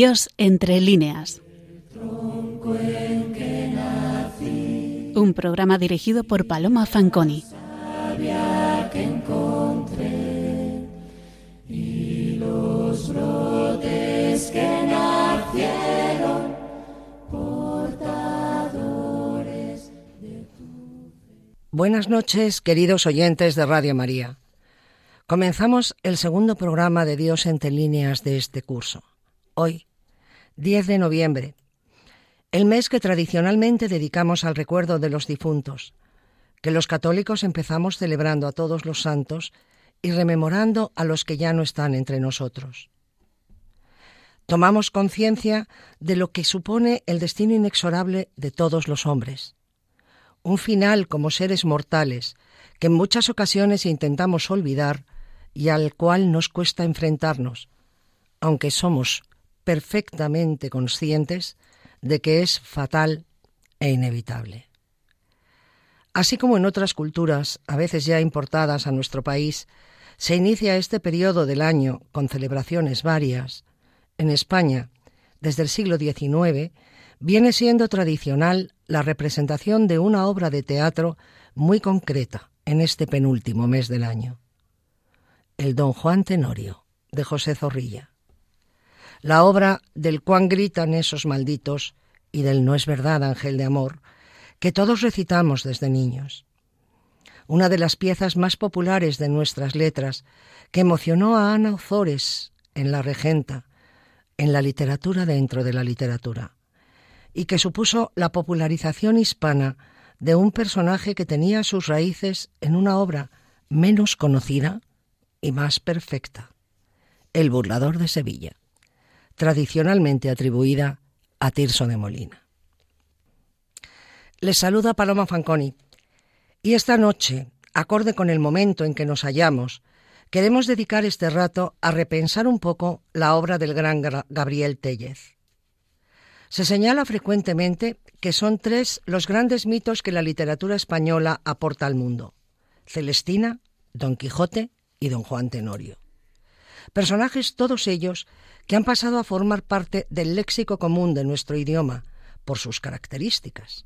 Dios entre líneas. Un programa dirigido por Paloma Fanconi. Buenas noches, queridos oyentes de Radio María. Comenzamos el segundo programa de Dios entre líneas de este curso. Hoy, 10 de noviembre, el mes que tradicionalmente dedicamos al recuerdo de los difuntos, que los católicos empezamos celebrando a todos los santos y rememorando a los que ya no están entre nosotros. Tomamos conciencia de lo que supone el destino inexorable de todos los hombres un final como seres mortales que en muchas ocasiones intentamos olvidar y al cual nos cuesta enfrentarnos, aunque somos perfectamente conscientes de que es fatal e inevitable. Así como en otras culturas, a veces ya importadas a nuestro país, se inicia este periodo del año con celebraciones varias, en España, desde el siglo XIX, viene siendo tradicional la representación de una obra de teatro muy concreta en este penúltimo mes del año. El Don Juan Tenorio, de José Zorrilla. La obra del cuán gritan esos malditos y del No es verdad, ángel de amor, que todos recitamos desde niños. Una de las piezas más populares de nuestras letras que emocionó a Ana Ozores en La Regenta, en la literatura dentro de la literatura y que supuso la popularización hispana de un personaje que tenía sus raíces en una obra menos conocida y más perfecta, El burlador de Sevilla, tradicionalmente atribuida a Tirso de Molina. Les saluda Paloma Fanconi y esta noche, acorde con el momento en que nos hallamos, queremos dedicar este rato a repensar un poco la obra del gran Gabriel Tellez. Se señala frecuentemente que son tres los grandes mitos que la literatura española aporta al mundo. Celestina, Don Quijote y Don Juan Tenorio. Personajes todos ellos que han pasado a formar parte del léxico común de nuestro idioma por sus características.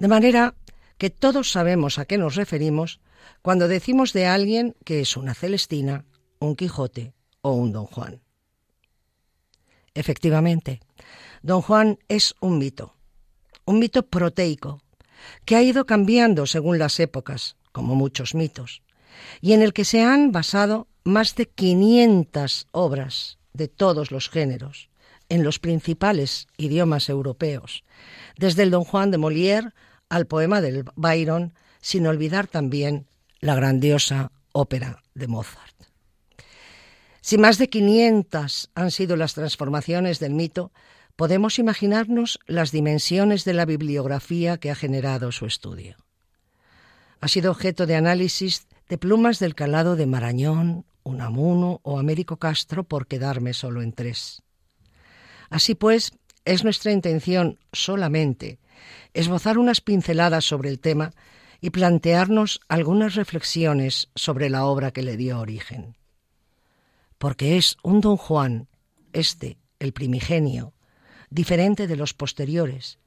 De manera que todos sabemos a qué nos referimos cuando decimos de alguien que es una Celestina, un Quijote o un Don Juan. Efectivamente, Don Juan es un mito, un mito proteico, que ha ido cambiando según las épocas, como muchos mitos, y en el que se han basado más de 500 obras de todos los géneros, en los principales idiomas europeos, desde el Don Juan de Molière al poema del Byron, sin olvidar también la grandiosa ópera de Mozart. Si más de 500 han sido las transformaciones del mito, podemos imaginarnos las dimensiones de la bibliografía que ha generado su estudio. Ha sido objeto de análisis de plumas del calado de Marañón, Unamuno o Américo Castro, por quedarme solo en tres. Así pues, es nuestra intención solamente esbozar unas pinceladas sobre el tema y plantearnos algunas reflexiones sobre la obra que le dio origen. Porque es un don Juan, este, el primigenio, diferente de los posteriores,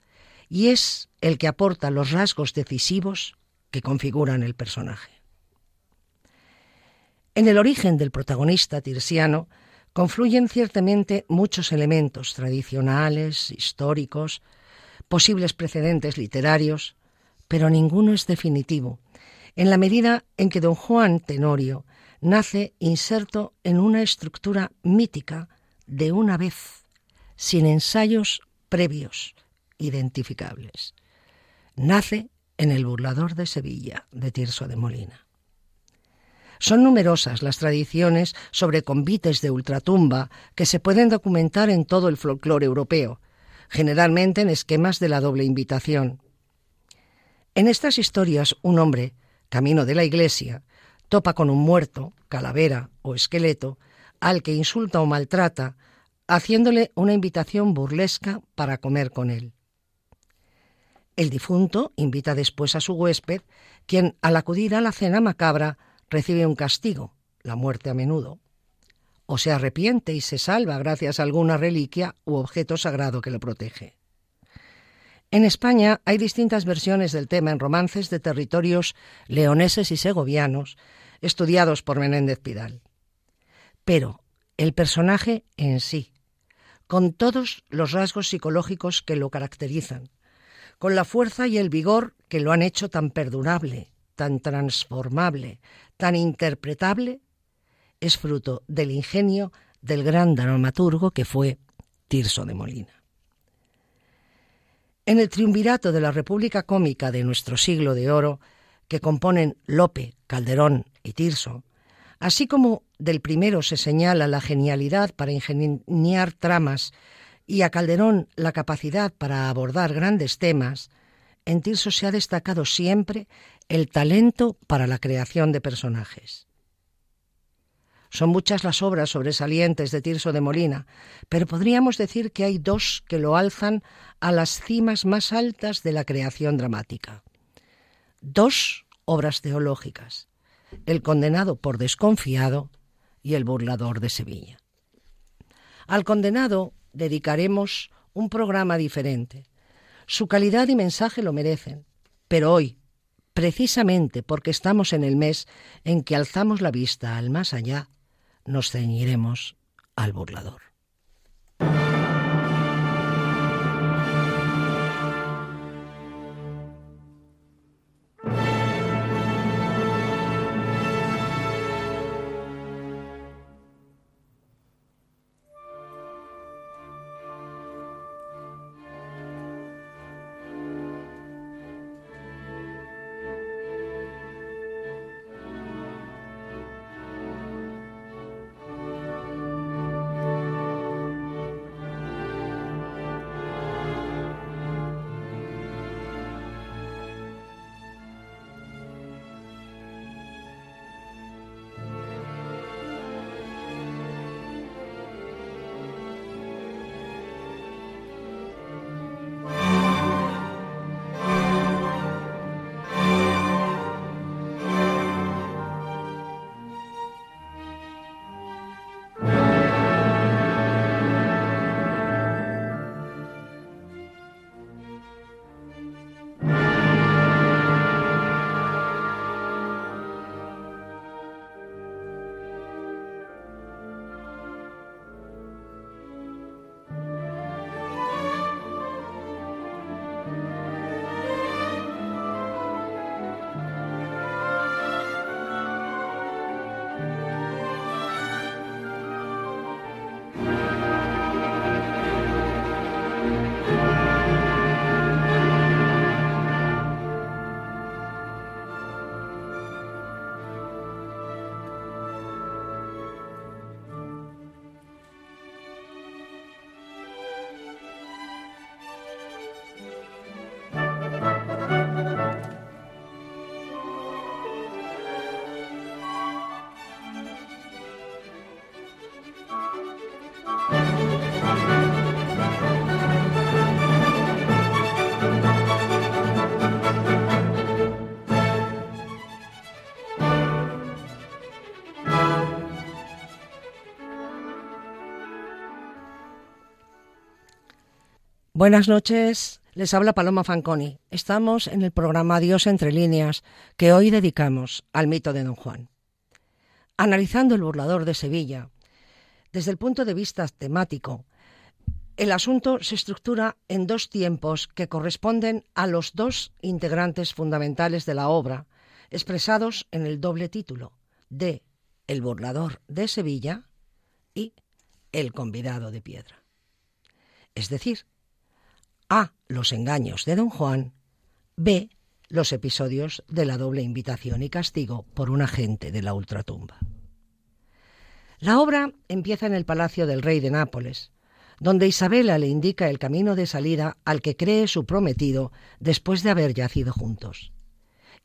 y es el que aporta los rasgos decisivos que configuran el personaje. En el origen del protagonista tirsiano confluyen ciertamente muchos elementos tradicionales, históricos, posibles precedentes literarios, pero ninguno es definitivo, en la medida en que don Juan Tenorio nace inserto en una estructura mítica de una vez, sin ensayos previos identificables. Nace en el burlador de Sevilla, de Tirso de Molina. Son numerosas las tradiciones sobre convites de ultratumba que se pueden documentar en todo el folclore europeo, generalmente en esquemas de la doble invitación. En estas historias, un hombre, camino de la iglesia, topa con un muerto, calavera o esqueleto, al que insulta o maltrata, haciéndole una invitación burlesca para comer con él. El difunto invita después a su huésped, quien, al acudir a la cena macabra, recibe un castigo, la muerte a menudo, o se arrepiente y se salva gracias a alguna reliquia u objeto sagrado que lo protege. En España hay distintas versiones del tema en romances de territorios leoneses y segovianos, estudiados por Menéndez Pidal. Pero el personaje en sí, con todos los rasgos psicológicos que lo caracterizan, con la fuerza y el vigor que lo han hecho tan perdurable, tan transformable, tan interpretable, es fruto del ingenio del gran dramaturgo que fue Tirso de Molina. En el triunvirato de la República Cómica de nuestro siglo de oro, que componen Lope, Calderón y Tirso, así como del primero se señala la genialidad para ingeniar tramas y a Calderón la capacidad para abordar grandes temas, en Tirso se ha destacado siempre el talento para la creación de personajes. Son muchas las obras sobresalientes de Tirso de Molina, pero podríamos decir que hay dos que lo alzan a las cimas más altas de la creación dramática. Dos obras teológicas, El condenado por desconfiado y El burlador de Sevilla. Al condenado dedicaremos un programa diferente. Su calidad y mensaje lo merecen, pero hoy, precisamente porque estamos en el mes en que alzamos la vista al más allá, nos ceñiremos al burlador. Buenas noches, les habla Paloma Fanconi. Estamos en el programa Dios entre líneas que hoy dedicamos al mito de Don Juan. Analizando el burlador de Sevilla, desde el punto de vista temático, el asunto se estructura en dos tiempos que corresponden a los dos integrantes fundamentales de la obra, expresados en el doble título de El burlador de Sevilla y El convidado de piedra. Es decir, a. Los engaños de Don Juan. B. Los episodios de la doble invitación y castigo por un agente de la ultratumba. La obra empieza en el palacio del rey de Nápoles, donde Isabela le indica el camino de salida al que cree su prometido después de haber yacido juntos.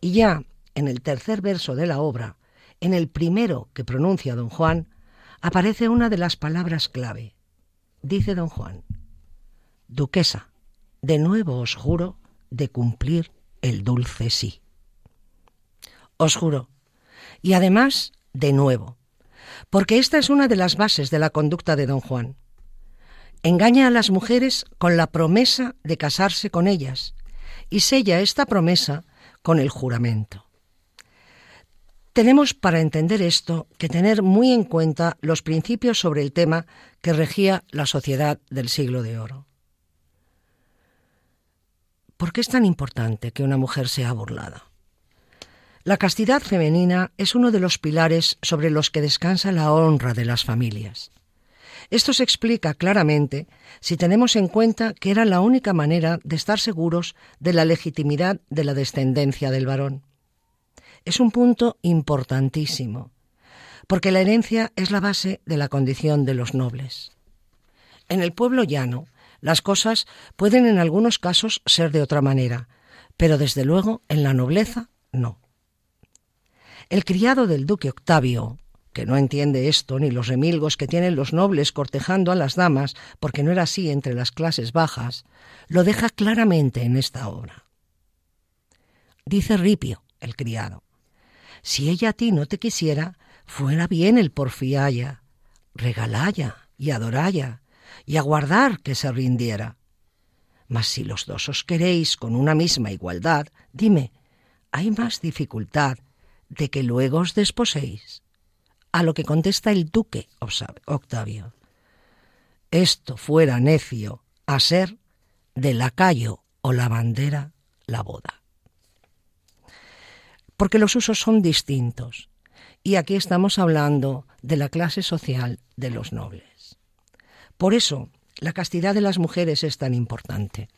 Y ya en el tercer verso de la obra, en el primero que pronuncia don Juan, aparece una de las palabras clave. Dice don Juan, Duquesa, de nuevo os juro de cumplir el dulce sí. Os juro. Y además, de nuevo, porque esta es una de las bases de la conducta de don Juan. Engaña a las mujeres con la promesa de casarse con ellas y sella esta promesa con el juramento. Tenemos para entender esto que tener muy en cuenta los principios sobre el tema que regía la sociedad del siglo de oro. ¿Por qué es tan importante que una mujer sea burlada? La castidad femenina es uno de los pilares sobre los que descansa la honra de las familias. Esto se explica claramente si tenemos en cuenta que era la única manera de estar seguros de la legitimidad de la descendencia del varón. Es un punto importantísimo, porque la herencia es la base de la condición de los nobles. En el pueblo llano, las cosas pueden en algunos casos ser de otra manera, pero desde luego en la nobleza no. El criado del duque Octavio, que no entiende esto ni los remilgos que tienen los nobles cortejando a las damas, porque no era así entre las clases bajas, lo deja claramente en esta obra. Dice Ripio, el criado, si ella a ti no te quisiera, fuera bien el porfiaya, regalaya y adoraya, y aguardar que se rindiera. Mas si los dos os queréis con una misma igualdad, dime, ¿hay más dificultad de que luego os desposéis? A lo que contesta el duque Octavio. Esto fuera necio a ser de lacayo o la bandera la boda. Porque los usos son distintos. Y aquí estamos hablando de la clase social de los nobles. Por eso, la castidad de las mujeres es tan importante.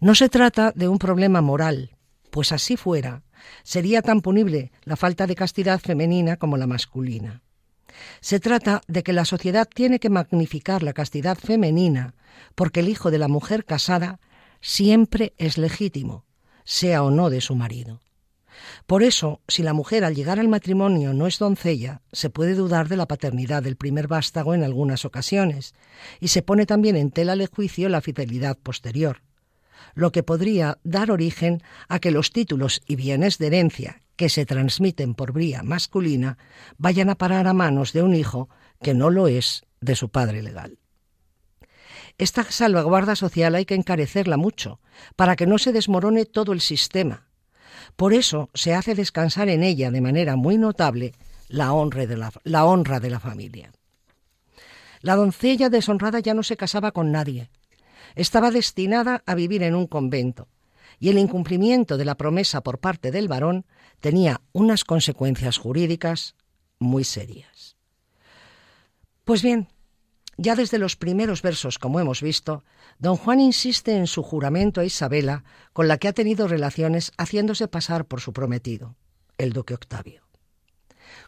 No se trata de un problema moral, pues así fuera, sería tan punible la falta de castidad femenina como la masculina. Se trata de que la sociedad tiene que magnificar la castidad femenina, porque el hijo de la mujer casada siempre es legítimo, sea o no de su marido. Por eso, si la mujer al llegar al matrimonio no es doncella, se puede dudar de la paternidad del primer vástago en algunas ocasiones, y se pone también en tela de juicio la fidelidad posterior, lo que podría dar origen a que los títulos y bienes de herencia que se transmiten por vía masculina vayan a parar a manos de un hijo que no lo es de su padre legal. Esta salvaguarda social hay que encarecerla mucho, para que no se desmorone todo el sistema, por eso se hace descansar en ella de manera muy notable la honra de la, la honra de la familia. La doncella deshonrada ya no se casaba con nadie. Estaba destinada a vivir en un convento, y el incumplimiento de la promesa por parte del varón tenía unas consecuencias jurídicas muy serias. Pues bien, ya desde los primeros versos, como hemos visto, don Juan insiste en su juramento a Isabela, con la que ha tenido relaciones haciéndose pasar por su prometido, el duque Octavio.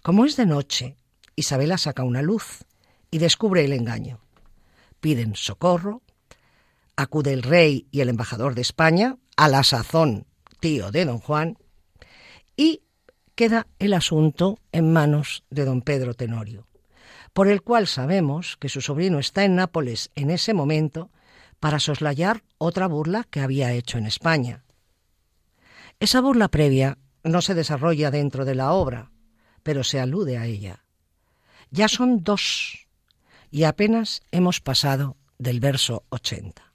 Como es de noche, Isabela saca una luz y descubre el engaño. Piden socorro, acude el rey y el embajador de España, a la sazón tío de don Juan, y queda el asunto en manos de don Pedro Tenorio por el cual sabemos que su sobrino está en Nápoles en ese momento para soslayar otra burla que había hecho en España. Esa burla previa no se desarrolla dentro de la obra, pero se alude a ella. Ya son dos, y apenas hemos pasado del verso 80.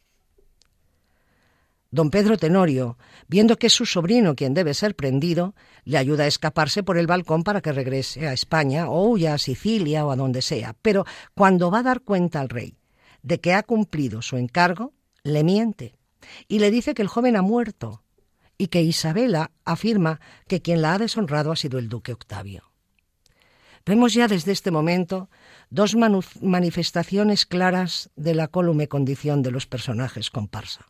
Don Pedro Tenorio, viendo que es su sobrino quien debe ser prendido, le ayuda a escaparse por el balcón para que regrese a España o huya a Sicilia o a donde sea. Pero cuando va a dar cuenta al rey de que ha cumplido su encargo, le miente y le dice que el joven ha muerto y que Isabela afirma que quien la ha deshonrado ha sido el duque Octavio. Vemos ya desde este momento dos manifestaciones claras de la cólume condición de los personajes comparsa.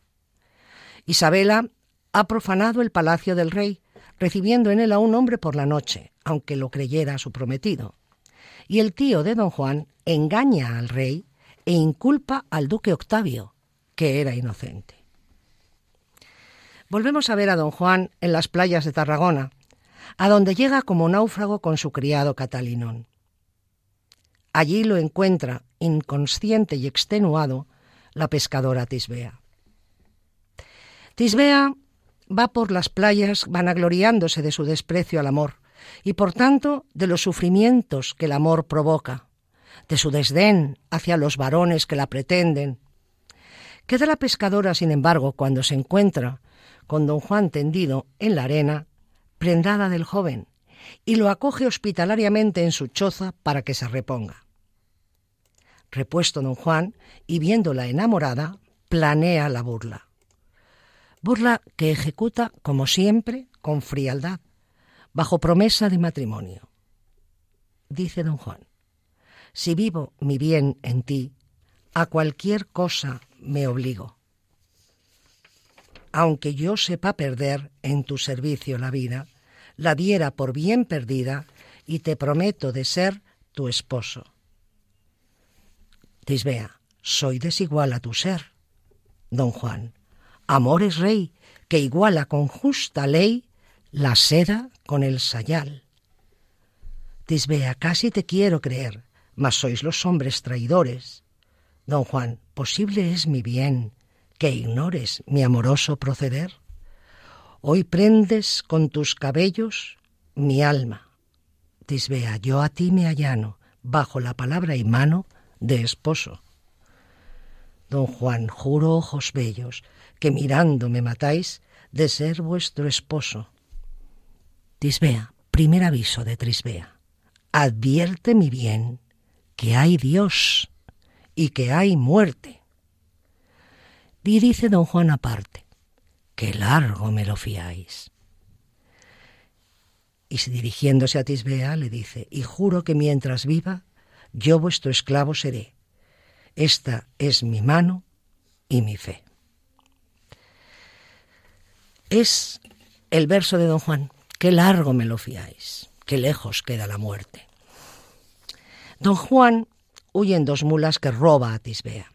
Isabela ha profanado el palacio del rey, recibiendo en él a un hombre por la noche, aunque lo creyera su prometido. Y el tío de don Juan engaña al rey e inculpa al duque Octavio, que era inocente. Volvemos a ver a don Juan en las playas de Tarragona, a donde llega como náufrago con su criado Catalinón. Allí lo encuentra, inconsciente y extenuado, la pescadora Tisbea. Tisbea va por las playas vanagloriándose de su desprecio al amor y por tanto de los sufrimientos que el amor provoca. de su desdén hacia los varones que la pretenden. Queda la pescadora, sin embargo, cuando se encuentra con don Juan tendido en la arena, prendada del joven, y lo acoge hospitalariamente en su choza para que se reponga. Repuesto don Juan, y viéndola enamorada, planea la burla. Burla que ejecuta, como siempre, con frialdad, bajo promesa de matrimonio. Dice don Juan, si vivo mi bien en ti, a cualquier cosa me obligo. Aunque yo sepa perder en tu servicio la vida, la diera por bien perdida y te prometo de ser tu esposo. Tisbea, soy desigual a tu ser. Don Juan, amor es rey, que iguala con justa ley la seda con el sayal. Tisbea, casi te quiero creer, mas sois los hombres traidores. Don Juan, posible es mi bien, que ignores mi amoroso proceder. Hoy prendes con tus cabellos mi alma. Tisbea, yo a ti me allano, bajo la palabra y mano de esposo. Don Juan, juro ojos bellos, que mirando me matáis de ser vuestro esposo. Tisbea, primer aviso de Trisbea. Advierte mi bien que hay Dios y que hay muerte. Y dice don Juan aparte, que largo me lo fiáis. Y dirigiéndose a Tisbea le dice, y juro que mientras viva, yo vuestro esclavo seré. Esta es mi mano y mi fe. Es el verso de don Juan, qué largo me lo fiáis, qué lejos queda la muerte. Don Juan huye en dos mulas que roba a Tisbea.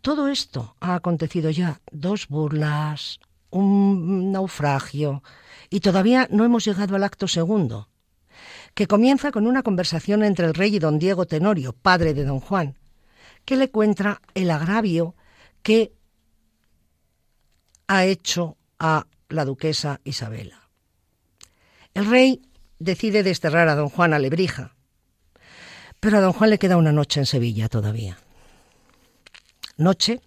Todo esto ha acontecido ya, dos burlas, un naufragio, y todavía no hemos llegado al acto segundo, que comienza con una conversación entre el rey y don Diego Tenorio, padre de don Juan, que le cuenta el agravio que ha hecho a la duquesa Isabela. El rey decide desterrar a don Juan a Lebrija, pero a don Juan le queda una noche en Sevilla todavía. Noche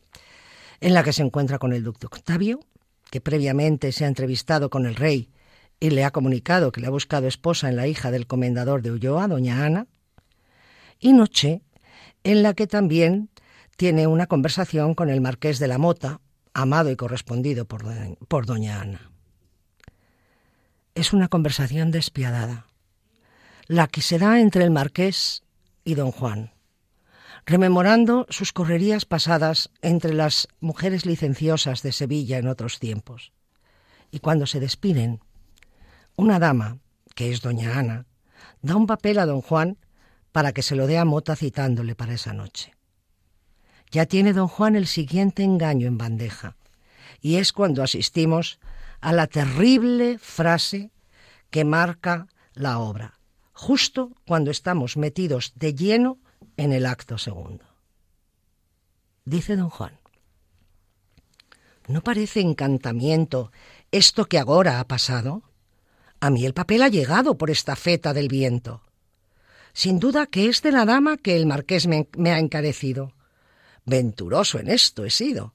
en la que se encuentra con el duque Octavio, que previamente se ha entrevistado con el rey y le ha comunicado que le ha buscado esposa en la hija del comendador de Ulloa, doña Ana, y noche en la que también tiene una conversación con el marqués de la Mota, amado y correspondido por, por doña Ana. Es una conversación despiadada, la que se da entre el marqués y don Juan, rememorando sus correrías pasadas entre las mujeres licenciosas de Sevilla en otros tiempos. Y cuando se despiden, una dama, que es doña Ana, da un papel a don Juan para que se lo dé a Mota citándole para esa noche. Ya tiene don Juan el siguiente engaño en bandeja, y es cuando asistimos a la terrible frase que marca la obra justo cuando estamos metidos de lleno en el acto segundo. Dice don Juan, ¿no parece encantamiento esto que ahora ha pasado? A mí el papel ha llegado por esta feta del viento. Sin duda que es de la dama que el marqués me, me ha encarecido. Venturoso en esto he sido.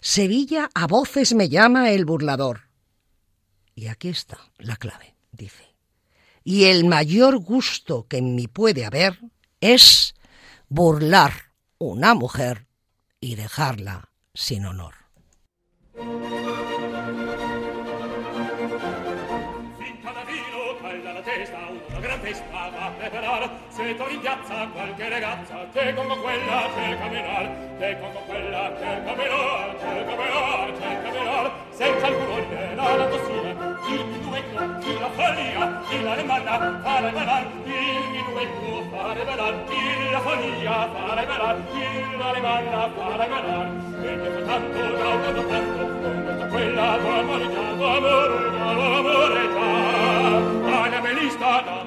Sevilla a voces me llama el burlador. Y aquí está la clave, dice y el mayor gusto que en mí puede haber es burlar una mujer y dejarla sin honor. setor in piazza qualche ragazza che con quella cerca menor che con quella cerca menor cerca menor cerca menor senza alcun ordine, la tossina il minuetto di la follia di la remanda fare balar il minuetto fare balar di la follia fare balar di la remanda fare balar e che fa tanto gaudo tanto con questa quella tua amore già amore già amore già anabelista da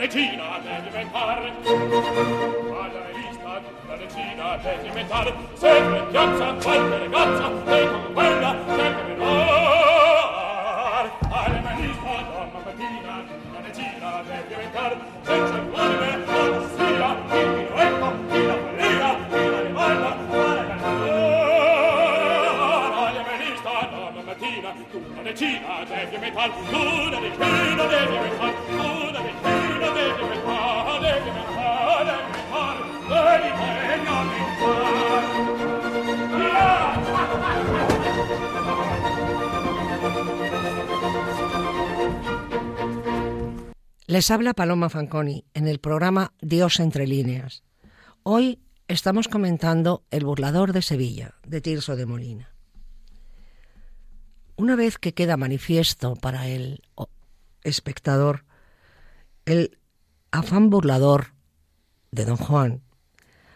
regina per diventare alla la regina per diventare sempre in piazza qualche ragazza e con quella sempre donna mattina la regina per diventare senza gloria fantasia il minuetto di la follia di la rivolta alla cantora donna tu regina devi diventare tu la regina devi diventare Les habla Paloma Fanconi en el programa Dios entre líneas. Hoy estamos comentando El burlador de Sevilla, de Tirso de Molina. Una vez que queda manifiesto para el espectador el afán burlador de don Juan,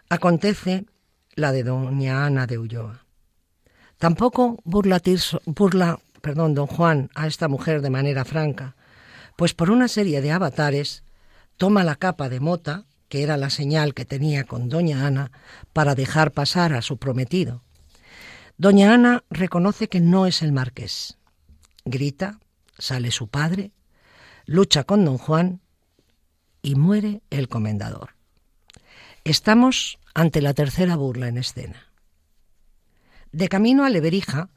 acontece la de doña Ana de Ulloa. Tampoco burla, perdón, don Juan a esta mujer de manera franca, pues por una serie de avatares toma la capa de mota, que era la señal que tenía con doña Ana, para dejar pasar a su prometido. Doña Ana reconoce que no es el marqués. Grita, sale su padre, lucha con don Juan y muere el comendador. Estamos ante la tercera burla en escena. De camino a Leverija,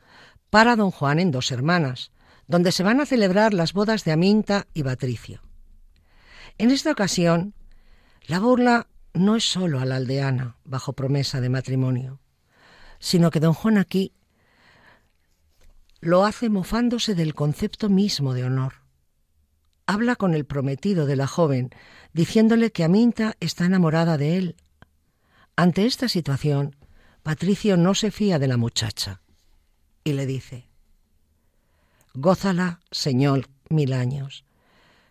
para don Juan en dos hermanas, donde se van a celebrar las bodas de Aminta y Patricio. En esta ocasión, la burla no es solo a la aldeana bajo promesa de matrimonio, sino que don Juan aquí lo hace mofándose del concepto mismo de honor. Habla con el prometido de la joven, diciéndole que Aminta está enamorada de él. Ante esta situación, Patricio no se fía de la muchacha y le dice, Gózala, Señor, mil años,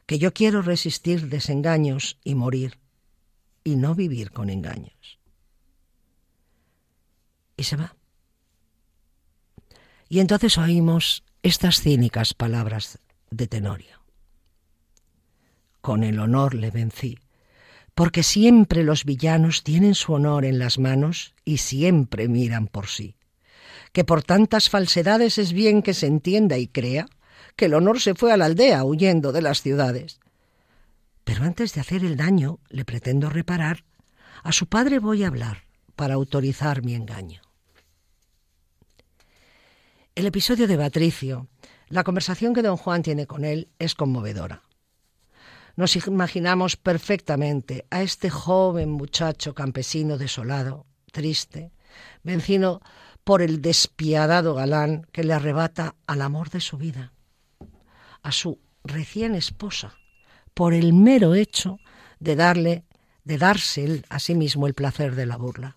que yo quiero resistir desengaños y morir, y no vivir con engaños. Y se va. Y entonces oímos estas cínicas palabras de Tenorio. Con el honor le vencí, porque siempre los villanos tienen su honor en las manos y siempre miran por sí que por tantas falsedades es bien que se entienda y crea que el honor se fue a la aldea huyendo de las ciudades. Pero antes de hacer el daño, le pretendo reparar, a su padre voy a hablar para autorizar mi engaño. El episodio de Patricio, la conversación que don Juan tiene con él, es conmovedora. Nos imaginamos perfectamente a este joven muchacho campesino desolado, triste, vencido por el despiadado galán que le arrebata al amor de su vida, a su recién esposa, por el mero hecho de darle, de darse él a sí mismo el placer de la burla.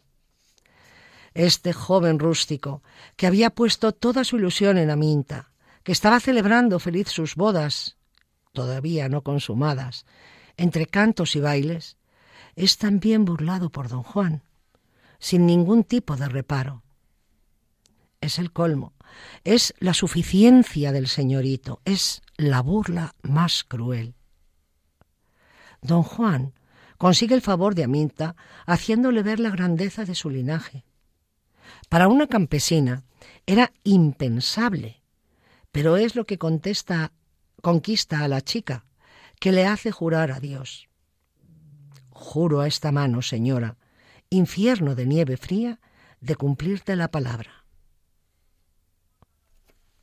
Este joven rústico, que había puesto toda su ilusión en Aminta, que estaba celebrando feliz sus bodas, todavía no consumadas, entre cantos y bailes, es también burlado por don Juan, sin ningún tipo de reparo es el colmo, es la suficiencia del señorito, es la burla más cruel. Don Juan consigue el favor de Aminta haciéndole ver la grandeza de su linaje. Para una campesina era impensable, pero es lo que contesta, conquista a la chica, que le hace jurar a Dios. Juro a esta mano, señora, infierno de nieve fría, de cumplirte la palabra.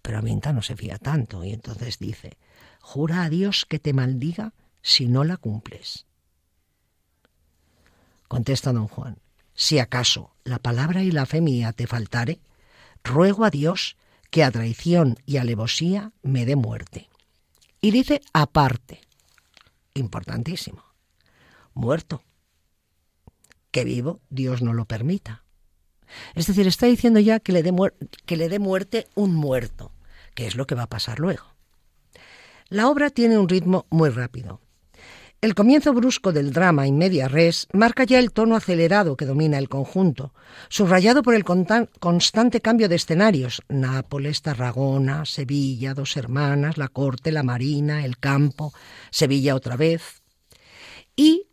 Pero Aminta no se fía tanto y entonces dice, jura a Dios que te maldiga si no la cumples. Contesta don Juan, si acaso la palabra y la fe mía te faltare, ruego a Dios que a traición y alevosía me dé muerte. Y dice aparte, importantísimo, muerto, que vivo Dios no lo permita. Es decir, está diciendo ya que le dé, que le dé muerte un muerto que es lo que va a pasar luego. La obra tiene un ritmo muy rápido. El comienzo brusco del drama in media res marca ya el tono acelerado que domina el conjunto, subrayado por el constante cambio de escenarios, Nápoles, Tarragona, Sevilla, dos hermanas, la corte, la marina, el campo, Sevilla otra vez. Y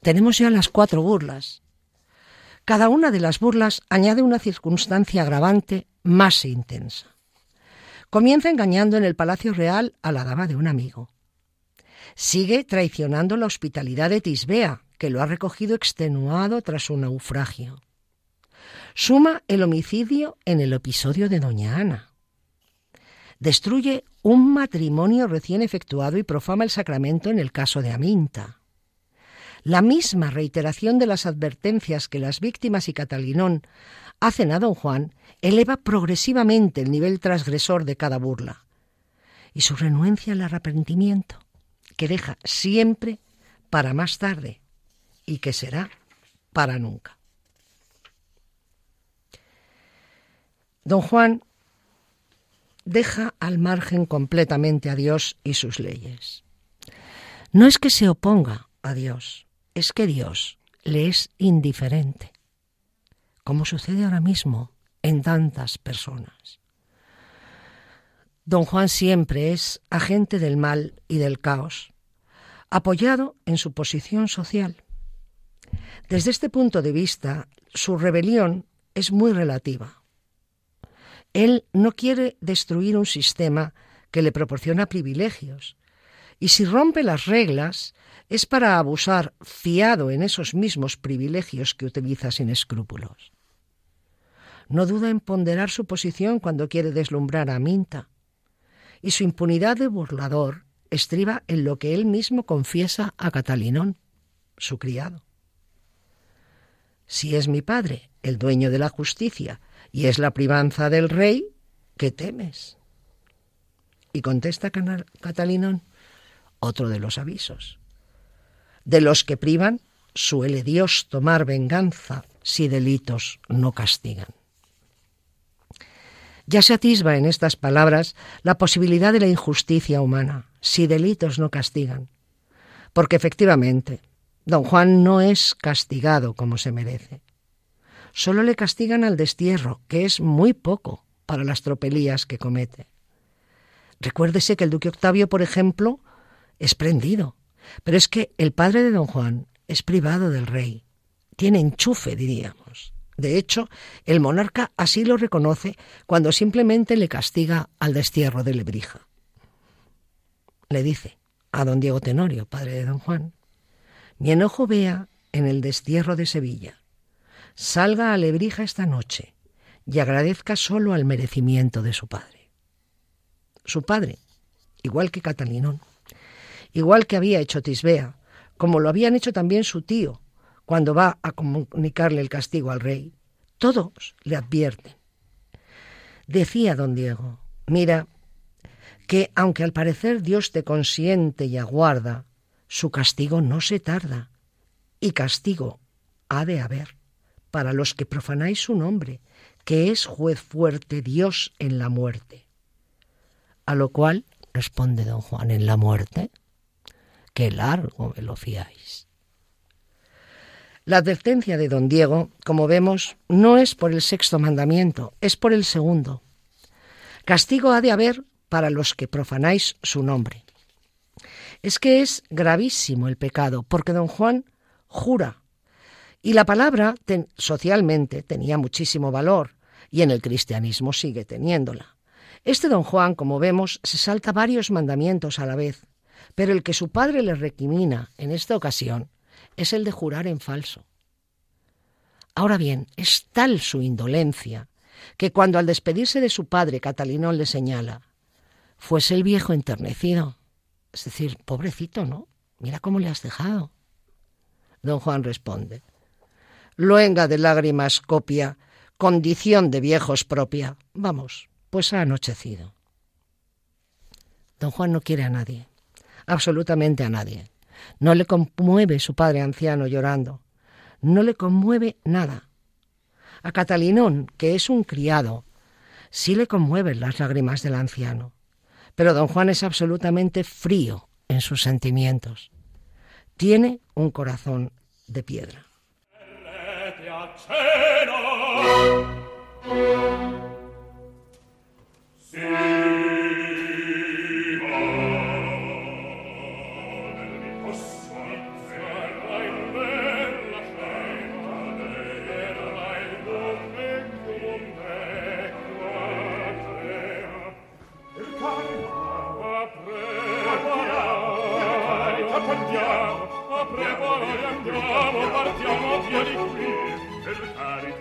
tenemos ya las cuatro burlas. Cada una de las burlas añade una circunstancia agravante más intensa. Comienza engañando en el Palacio Real a la dama de un amigo. Sigue traicionando la hospitalidad de Tisbea, que lo ha recogido extenuado tras su naufragio. Suma el homicidio en el episodio de Doña Ana. Destruye un matrimonio recién efectuado y profama el sacramento en el caso de Aminta. La misma reiteración de las advertencias que las víctimas y Catalinón hacen a don Juan eleva progresivamente el nivel transgresor de cada burla y su renuencia al arrepentimiento, que deja siempre para más tarde y que será para nunca. Don Juan deja al margen completamente a Dios y sus leyes. No es que se oponga a Dios, es que Dios le es indiferente, como sucede ahora mismo en tantas personas. Don Juan siempre es agente del mal y del caos, apoyado en su posición social. Desde este punto de vista, su rebelión es muy relativa. Él no quiere destruir un sistema que le proporciona privilegios, y si rompe las reglas es para abusar fiado en esos mismos privilegios que utiliza sin escrúpulos. No duda en ponderar su posición cuando quiere deslumbrar a Minta, y su impunidad de burlador estriba en lo que él mismo confiesa a Catalinón, su criado. Si es mi padre, el dueño de la justicia, y es la privanza del rey, ¿qué temes? Y contesta Catalinón, otro de los avisos. De los que privan, suele Dios tomar venganza si delitos no castigan. Ya se atisba en estas palabras la posibilidad de la injusticia humana, si delitos no castigan. Porque efectivamente, don Juan no es castigado como se merece solo le castigan al destierro, que es muy poco para las tropelías que comete. Recuérdese que el duque Octavio, por ejemplo, es prendido, pero es que el padre de don Juan es privado del rey, tiene enchufe, diríamos. De hecho, el monarca así lo reconoce cuando simplemente le castiga al destierro de Lebrija. Le dice a don Diego Tenorio, padre de don Juan, mi enojo vea en el destierro de Sevilla salga a Lebrija esta noche y agradezca solo al merecimiento de su padre. Su padre, igual que Catalinón, igual que había hecho Tisbea, como lo habían hecho también su tío cuando va a comunicarle el castigo al rey, todos le advierten. Decía don Diego, mira, que aunque al parecer Dios te consiente y aguarda, su castigo no se tarda, y castigo ha de haber para los que profanáis su nombre, que es juez fuerte Dios en la muerte. A lo cual responde don Juan, en la muerte, qué largo me lo fiáis. La advertencia de don Diego, como vemos, no es por el sexto mandamiento, es por el segundo. Castigo ha de haber para los que profanáis su nombre. Es que es gravísimo el pecado, porque don Juan jura y la palabra socialmente tenía muchísimo valor y en el cristianismo sigue teniéndola. Este don Juan, como vemos, se salta varios mandamientos a la vez, pero el que su padre le recrimina en esta ocasión es el de jurar en falso. Ahora bien, es tal su indolencia que cuando al despedirse de su padre Catalinón le señala, fuese el viejo enternecido. Es decir, pobrecito, ¿no? Mira cómo le has dejado. Don Juan responde, luenga de lágrimas copia, condición de viejos propia. Vamos, pues ha anochecido. Don Juan no quiere a nadie, absolutamente a nadie. No le conmueve su padre anciano llorando, no le conmueve nada. A Catalinón, que es un criado, sí le conmueven las lágrimas del anciano, pero don Juan es absolutamente frío en sus sentimientos. Tiene un corazón de piedra.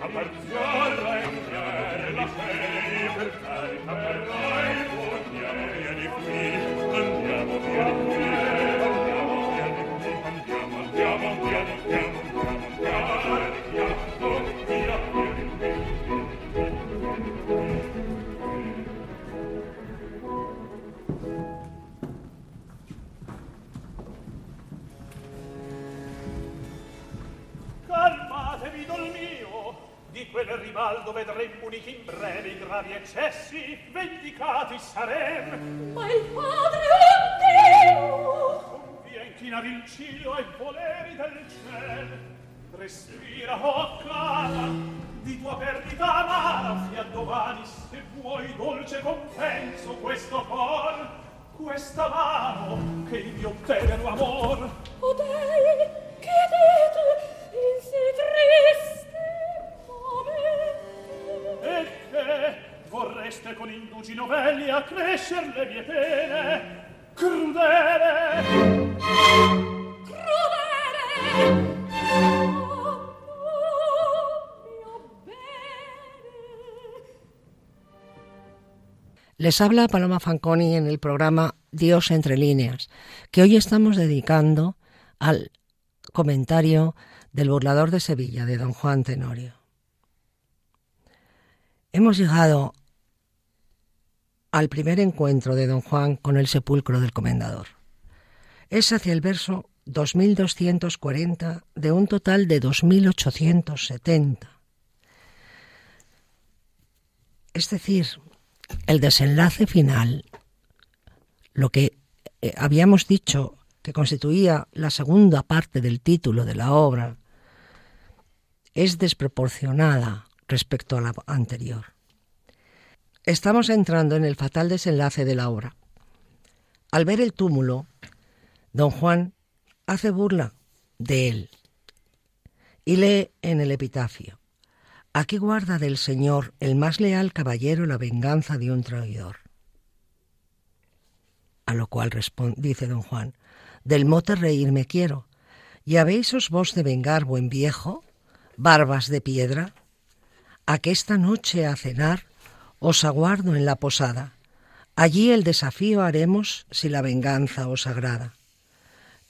a parziale per la per carta per noi vogliamo vieni qui andiamo vieni qui andiamo vieni qui andiamo andiamo andiamo quel ribaldo vedrem puniti in breve i gravi eccessi, vendicati sarem. Ma il padre, oh Dio! Convien chinare il cielo ai voleri del ciel. Respira, oh cara, di tua perdita amara, fia domani, se vuoi dolce compenso questo cor, questa mano che il mio tenero amor. O Dei, che dite, in si triste, Les habla Paloma Fanconi en el programa Dios entre líneas, que hoy estamos dedicando al comentario del burlador de Sevilla, de don Juan Tenorio. Hemos llegado al primer encuentro de don Juan con el sepulcro del comendador. Es hacia el verso 2240 de un total de 2870. Es decir, el desenlace final, lo que eh, habíamos dicho que constituía la segunda parte del título de la obra, es desproporcionada respecto a la anterior. Estamos entrando en el fatal desenlace de la obra. Al ver el túmulo, don Juan hace burla de él y lee en el epitafio, Aquí guarda del Señor el más leal caballero la venganza de un traidor. A lo cual dice don Juan, del mote reír me quiero, ¿y habéis vos de vengar, buen viejo, barbas de piedra? A que esta noche a cenar os aguardo en la posada. Allí el desafío haremos si la venganza os agrada.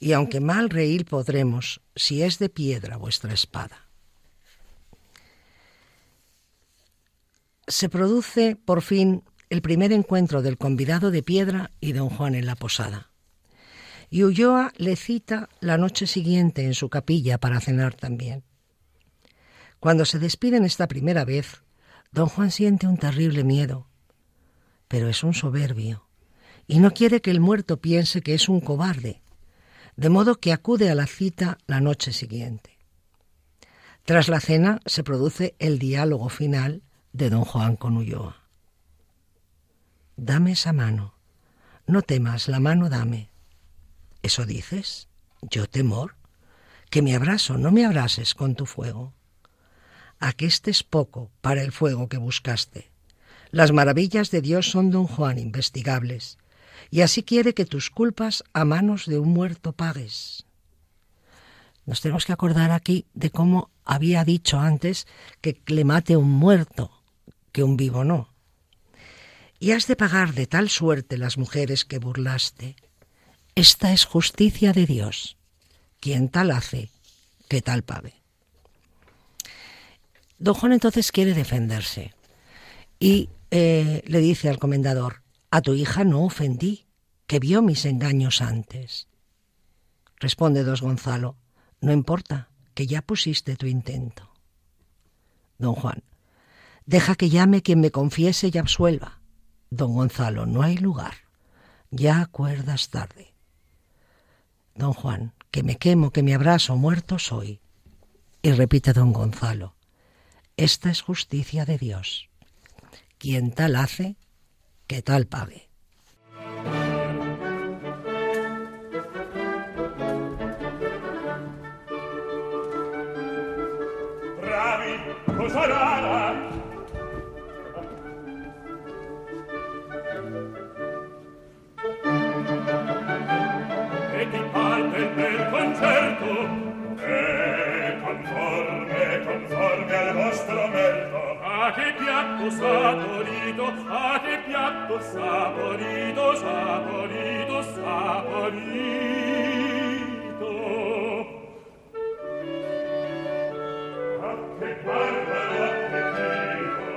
Y aunque mal reír podremos, si es de piedra vuestra espada. se produce por fin el primer encuentro del convidado de piedra y don Juan en la posada. Y Ulloa le cita la noche siguiente en su capilla para cenar también. Cuando se despiden esta primera vez, don Juan siente un terrible miedo, pero es un soberbio y no quiere que el muerto piense que es un cobarde, de modo que acude a la cita la noche siguiente. Tras la cena se produce el diálogo final de don Juan con Ulloa. Dame esa mano. No temas, la mano dame. ¿Eso dices? ¿Yo temor? Que me abrazo, no me abrases con tu fuego. Aqueste es poco para el fuego que buscaste. Las maravillas de Dios son, don Juan, investigables, y así quiere que tus culpas a manos de un muerto pagues. Nos tenemos que acordar aquí de cómo había dicho antes que le mate un muerto, que un vivo no. Y has de pagar de tal suerte las mujeres que burlaste. Esta es justicia de Dios. Quien tal hace, que tal pague. Don Juan entonces quiere defenderse y eh, le dice al comendador, a tu hija no ofendí, que vio mis engaños antes. Responde dos Gonzalo, no importa, que ya pusiste tu intento. Don Juan, Deja que llame quien me confiese y absuelva. Don Gonzalo, no hay lugar. Ya acuerdas tarde. Don Juan, que me quemo, que me abrazo, muerto soy. Y repite don Gonzalo, esta es justicia de Dios. Quien tal hace, que tal pague. a che piatto saporito a che piatto saporito saporito saporito. A che guarda l'appetito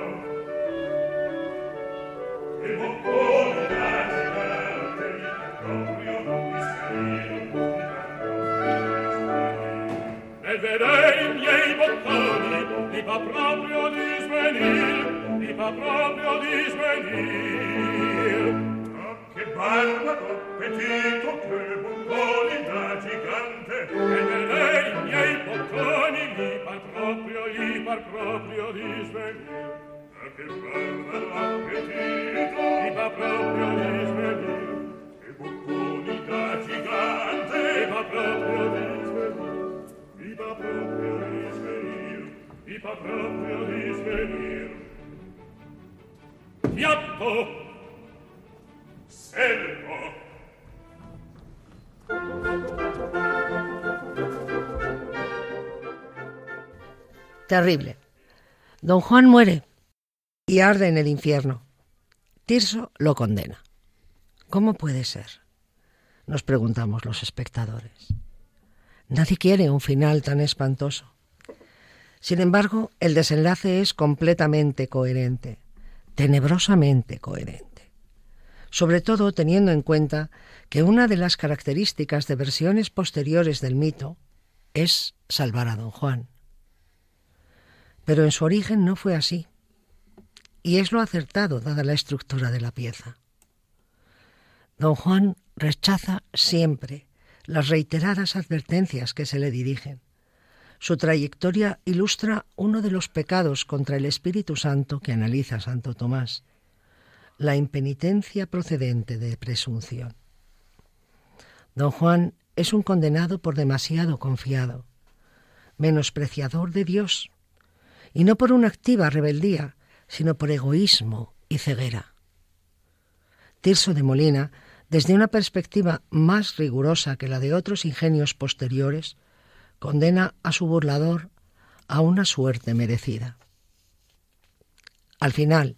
che boccone da gigante proprio non mi scrivo e vedere i miei bocconi li fa proprio lì vita proprio di svenir. Ah, che barbaro appetito che bocconi da gigante. E da lei i miei bocconi mi par proprio gli par proprio di svenir. Ah, che barbaro appetito mi par proprio di svenir. Che bocconi da gigante mi va proprio di svenir. Mi par proprio di svenir mi par proprio di Terrible. Don Juan muere y arde en el infierno. Tirso lo condena. ¿Cómo puede ser? Nos preguntamos los espectadores. Nadie quiere un final tan espantoso. Sin embargo, el desenlace es completamente coherente, tenebrosamente coherente. Sobre todo teniendo en cuenta que una de las características de versiones posteriores del mito es salvar a don Juan. Pero en su origen no fue así, y es lo acertado dada la estructura de la pieza. Don Juan rechaza siempre las reiteradas advertencias que se le dirigen. Su trayectoria ilustra uno de los pecados contra el Espíritu Santo que analiza Santo Tomás, la impenitencia procedente de presunción. Don Juan es un condenado por demasiado confiado, menospreciador de Dios, y no por una activa rebeldía, sino por egoísmo y ceguera. Tirso de Molina desde una perspectiva más rigurosa que la de otros ingenios posteriores, condena a su burlador a una suerte merecida. Al final,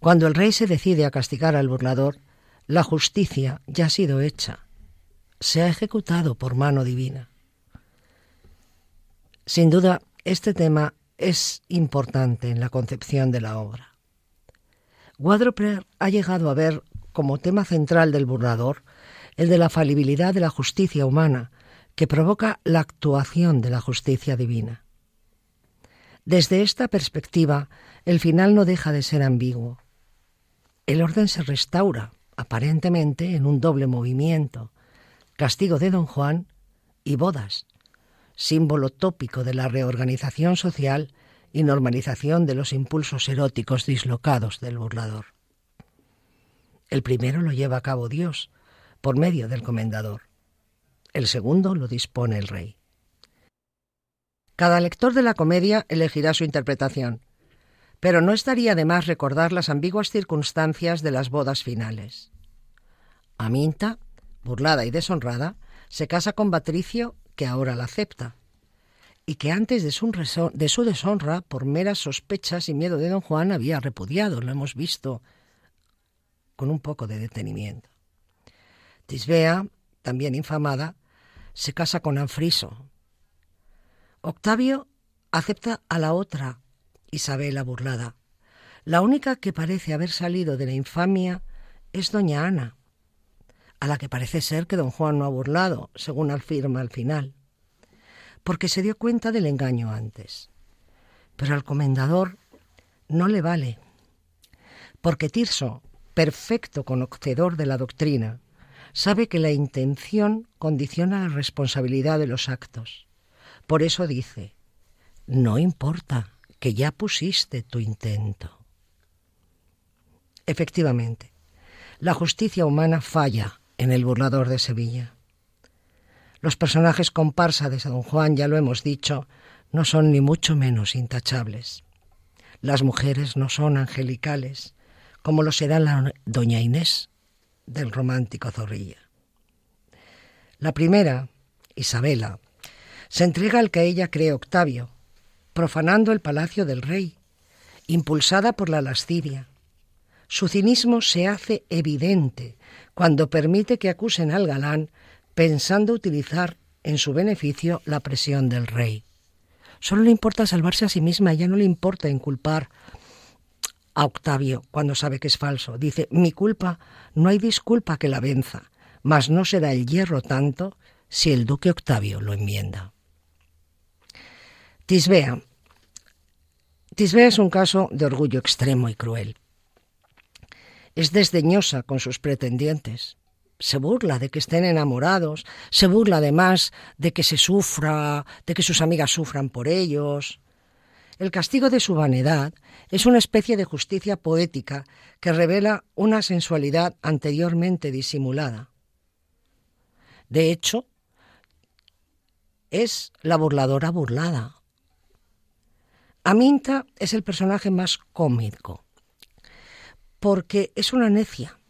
cuando el rey se decide a castigar al burlador, la justicia ya ha sido hecha, se ha ejecutado por mano divina. Sin duda, este tema es importante en la concepción de la obra. Wadroper ha llegado a ver como tema central del burlador el de la falibilidad de la justicia humana, que provoca la actuación de la justicia divina. Desde esta perspectiva, el final no deja de ser ambiguo. El orden se restaura, aparentemente, en un doble movimiento, castigo de don Juan y bodas, símbolo tópico de la reorganización social y normalización de los impulsos eróticos dislocados del burlador. El primero lo lleva a cabo Dios, por medio del comendador. El segundo lo dispone el rey. Cada lector de la comedia elegirá su interpretación, pero no estaría de más recordar las ambiguas circunstancias de las bodas finales. Aminta, burlada y deshonrada, se casa con Patricio, que ahora la acepta, y que antes de su, de su deshonra, por meras sospechas y miedo de don Juan, había repudiado, lo hemos visto con un poco de detenimiento. Tisbea, también infamada, se casa con Anfriso. Octavio acepta a la otra, Isabela burlada. La única que parece haber salido de la infamia es doña Ana, a la que parece ser que don Juan no ha burlado, según afirma al final, porque se dio cuenta del engaño antes. Pero al comendador no le vale, porque Tirso, perfecto conocedor de la doctrina, sabe que la intención condiciona la responsabilidad de los actos. Por eso dice, no importa, que ya pusiste tu intento. Efectivamente, la justicia humana falla en el burlador de Sevilla. Los personajes comparsa de Don Juan, ya lo hemos dicho, no son ni mucho menos intachables. Las mujeres no son angelicales, como lo será la doña Inés del romántico Zorrilla. La primera, Isabela, se entrega al que ella cree Octavio, profanando el palacio del rey impulsada por la lascivia. Su cinismo se hace evidente cuando permite que acusen al galán pensando utilizar en su beneficio la presión del rey. Solo le importa salvarse a sí misma, ya no le importa inculpar a Octavio cuando sabe que es falso. Dice, mi culpa, no hay disculpa que la venza, mas no será el hierro tanto si el duque Octavio lo enmienda. Tisbea. Tisbea es un caso de orgullo extremo y cruel. Es desdeñosa con sus pretendientes. Se burla de que estén enamorados, se burla además de que se sufra, de que sus amigas sufran por ellos. El castigo de su vanidad es una especie de justicia poética que revela una sensualidad anteriormente disimulada. De hecho, es la burladora burlada, Aminta es el personaje más cómico, porque es una necia.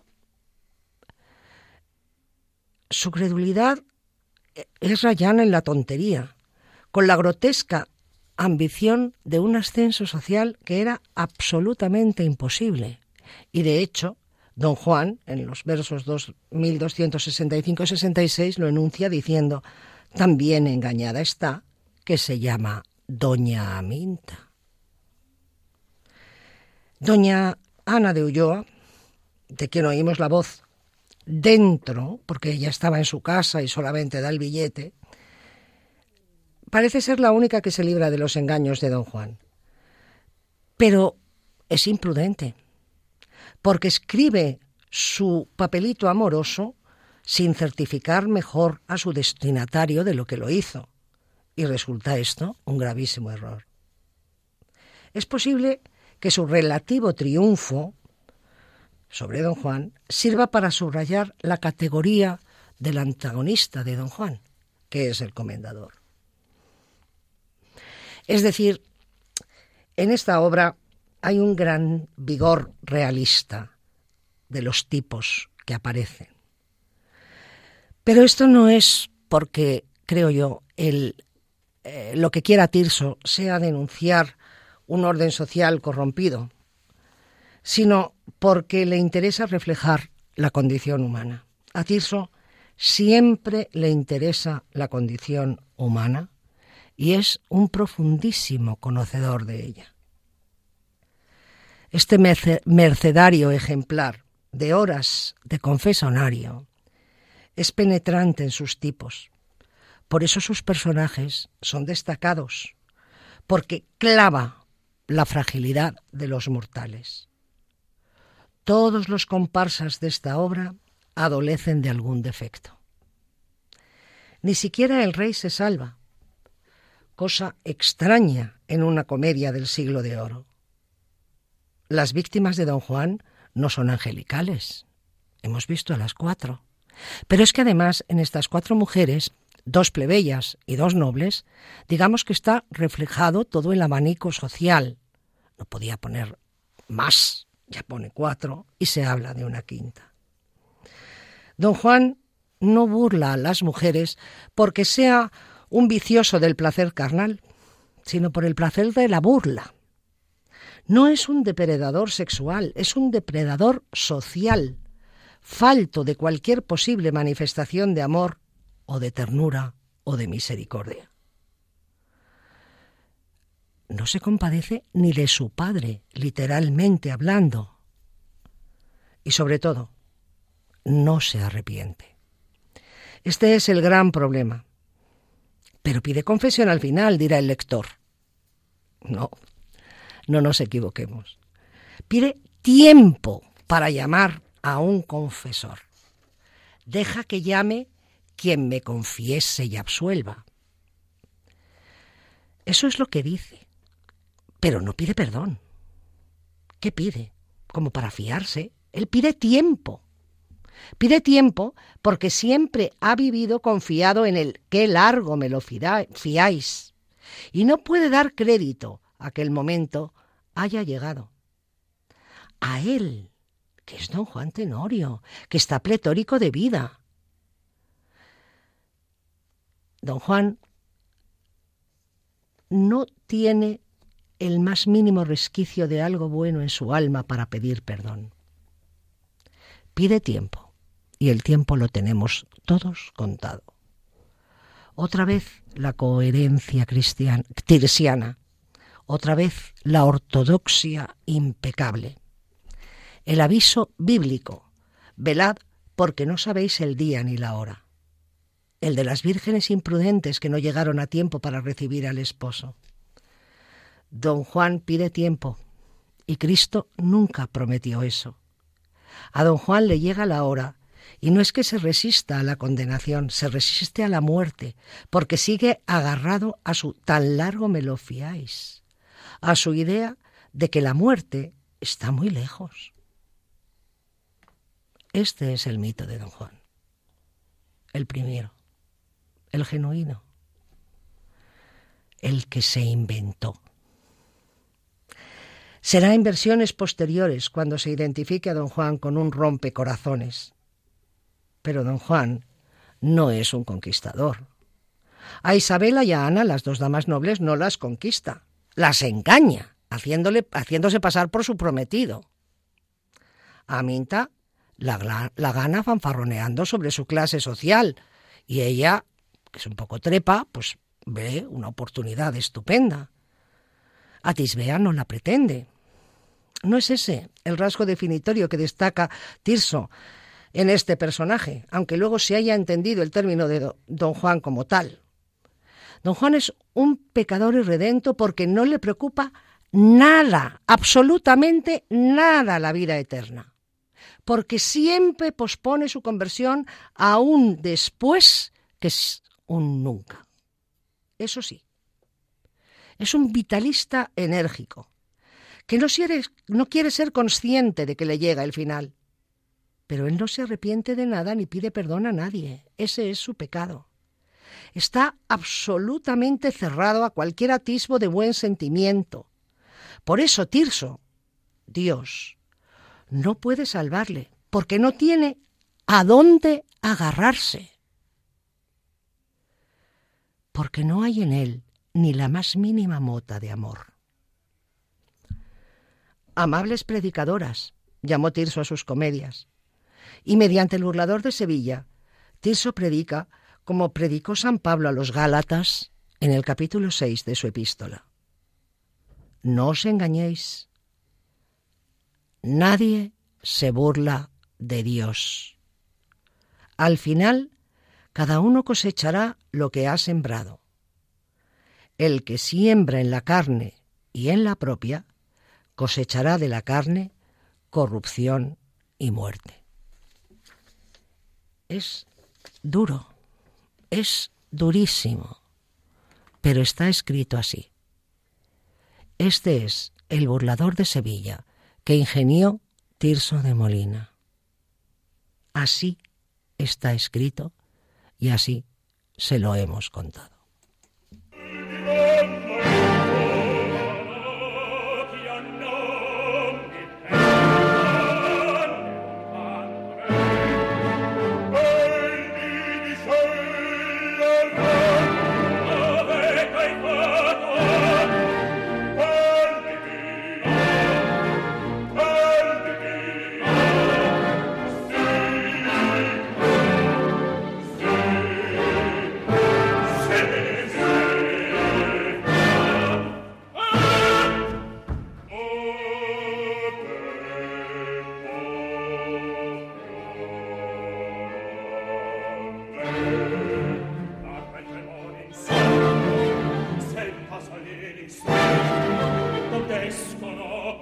Su credulidad es rayana en la tontería, con la grotesca ambición de un ascenso social que era absolutamente imposible. Y de hecho, don Juan, en los versos 2265-66, lo enuncia diciendo, también engañada está, que se llama Doña Aminta. Doña Ana de Ulloa, de quien oímos la voz dentro, porque ella estaba en su casa y solamente da el billete, parece ser la única que se libra de los engaños de don Juan. Pero es imprudente, porque escribe su papelito amoroso sin certificar mejor a su destinatario de lo que lo hizo. Y resulta esto un gravísimo error. Es posible que su relativo triunfo sobre don Juan sirva para subrayar la categoría del antagonista de don Juan, que es el comendador. Es decir, en esta obra hay un gran vigor realista de los tipos que aparecen. Pero esto no es porque, creo yo, el, eh, lo que quiera Tirso sea denunciar un orden social corrompido, sino porque le interesa reflejar la condición humana. A Tirso siempre le interesa la condición humana y es un profundísimo conocedor de ella. Este mercedario ejemplar de horas de confesonario es penetrante en sus tipos. Por eso sus personajes son destacados, porque clava la fragilidad de los mortales. Todos los comparsas de esta obra adolecen de algún defecto. Ni siquiera el rey se salva, cosa extraña en una comedia del siglo de oro. Las víctimas de don Juan no son angelicales. Hemos visto a las cuatro. Pero es que además en estas cuatro mujeres dos plebeyas y dos nobles, digamos que está reflejado todo el abanico social. No podía poner más, ya pone cuatro y se habla de una quinta. Don Juan no burla a las mujeres porque sea un vicioso del placer carnal, sino por el placer de la burla. No es un depredador sexual, es un depredador social, falto de cualquier posible manifestación de amor o de ternura o de misericordia. No se compadece ni de su padre, literalmente hablando. Y sobre todo, no se arrepiente. Este es el gran problema. Pero pide confesión al final, dirá el lector. No, no nos equivoquemos. Pide tiempo para llamar a un confesor. Deja que llame quien me confiese y absuelva. Eso es lo que dice, pero no pide perdón. ¿Qué pide? Como para fiarse. Él pide tiempo. Pide tiempo porque siempre ha vivido confiado en el qué largo me lo fiáis. Y no puede dar crédito a que el momento haya llegado. A él, que es don Juan Tenorio, que está pletórico de vida, Don Juan no tiene el más mínimo resquicio de algo bueno en su alma para pedir perdón. Pide tiempo, y el tiempo lo tenemos todos contado. Otra vez la coherencia cristiana, tiresiana, otra vez la ortodoxia impecable. El aviso bíblico, velad porque no sabéis el día ni la hora. El de las vírgenes imprudentes que no llegaron a tiempo para recibir al esposo. Don Juan pide tiempo y Cristo nunca prometió eso. A don Juan le llega la hora y no es que se resista a la condenación, se resiste a la muerte, porque sigue agarrado a su tan largo me lo fiáis, a su idea de que la muerte está muy lejos. Este es el mito de don Juan, el primero, el genuino, el que se inventó. Será en versiones posteriores cuando se identifique a don Juan con un rompecorazones. Pero don Juan no es un conquistador. A Isabela y a Ana, las dos damas nobles, no las conquista, las engaña, haciéndose pasar por su prometido. A Minta la, la gana fanfarroneando sobre su clase social y ella, que es un poco trepa, pues ve una oportunidad estupenda. A Tisbea no la pretende, no es ese el rasgo definitorio que destaca Tirso en este personaje, aunque luego se haya entendido el término de don Juan como tal. Don Juan es un pecador irredento porque no le preocupa nada, absolutamente nada la vida eterna, porque siempre pospone su conversión aún después que es un nunca. Eso sí, es un vitalista enérgico, que no, no quiere ser consciente de que le llega el final. Pero él no se arrepiente de nada ni pide perdón a nadie. Ese es su pecado. Está absolutamente cerrado a cualquier atisbo de buen sentimiento. Por eso Tirso, Dios, no puede salvarle, porque no tiene a dónde agarrarse. Porque no hay en él ni la más mínima mota de amor. Amables predicadoras, llamó Tirso a sus comedias. Y mediante el burlador de Sevilla, Tirso predica como predicó San Pablo a los Gálatas en el capítulo 6 de su epístola. No os engañéis. Nadie se burla de Dios. Al final, cada uno cosechará lo que ha sembrado. El que siembra en la carne y en la propia, cosechará de la carne corrupción y muerte. Es duro, es durísimo, pero está escrito así. Este es el burlador de Sevilla que ingenió Tirso de Molina. Así está escrito y así se lo hemos contado.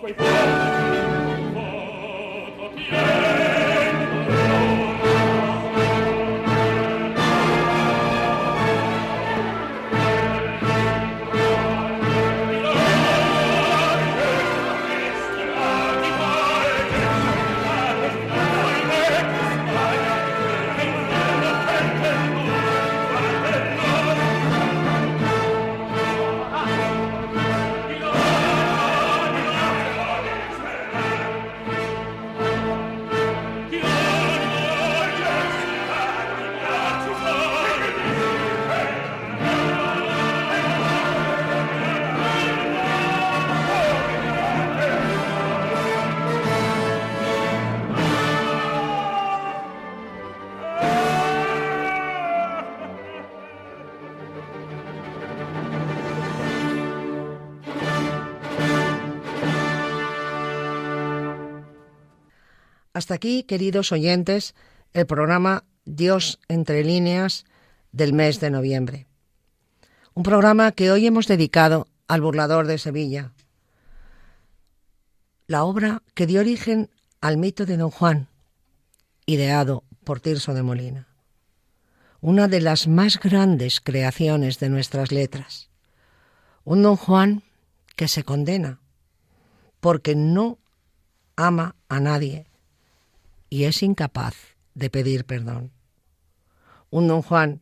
Great. Hasta aquí, queridos oyentes, el programa Dios entre líneas del mes de noviembre. Un programa que hoy hemos dedicado al burlador de Sevilla. La obra que dio origen al mito de Don Juan, ideado por Tirso de Molina. Una de las más grandes creaciones de nuestras letras. Un Don Juan que se condena porque no ama a nadie y es incapaz de pedir perdón. Un don Juan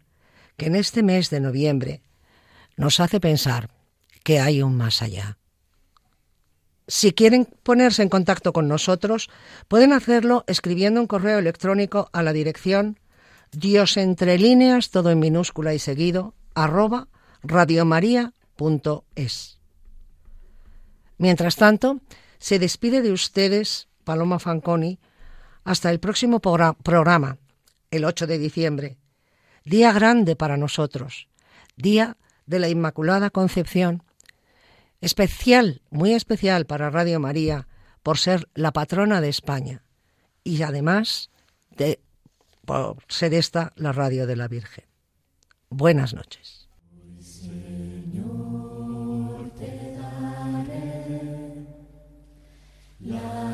que en este mes de noviembre nos hace pensar que hay un más allá. Si quieren ponerse en contacto con nosotros, pueden hacerlo escribiendo un correo electrónico a la dirección Dios entre líneas, todo en minúscula y seguido, arroba radiomaria.es. Mientras tanto, se despide de ustedes Paloma Fanconi hasta el próximo programa, el 8 de diciembre, día grande para nosotros, día de la Inmaculada Concepción, especial, muy especial para Radio María por ser la patrona de España y además de por ser esta la radio de la Virgen. Buenas noches.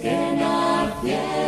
que nacieron.